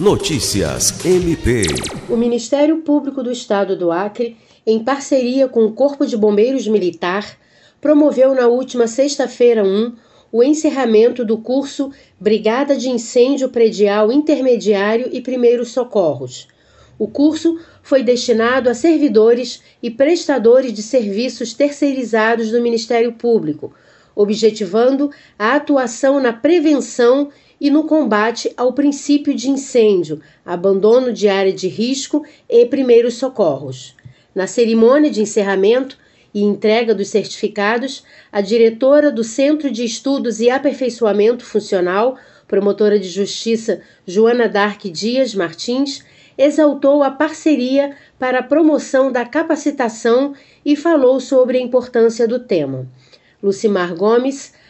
Notícias MP. O Ministério Público do Estado do Acre, em parceria com o Corpo de Bombeiros Militar, promoveu na última sexta-feira 1 o encerramento do curso Brigada de Incêndio Predial Intermediário e Primeiros Socorros. O curso foi destinado a servidores e prestadores de serviços terceirizados do Ministério Público, objetivando a atuação na prevenção e no combate ao princípio de incêndio, abandono de área de risco e primeiros socorros. Na cerimônia de encerramento e entrega dos certificados, a diretora do Centro de Estudos e Aperfeiçoamento Funcional, promotora de justiça Joana Dark Dias Martins, exaltou a parceria para a promoção da capacitação e falou sobre a importância do tema. Lucimar Gomes,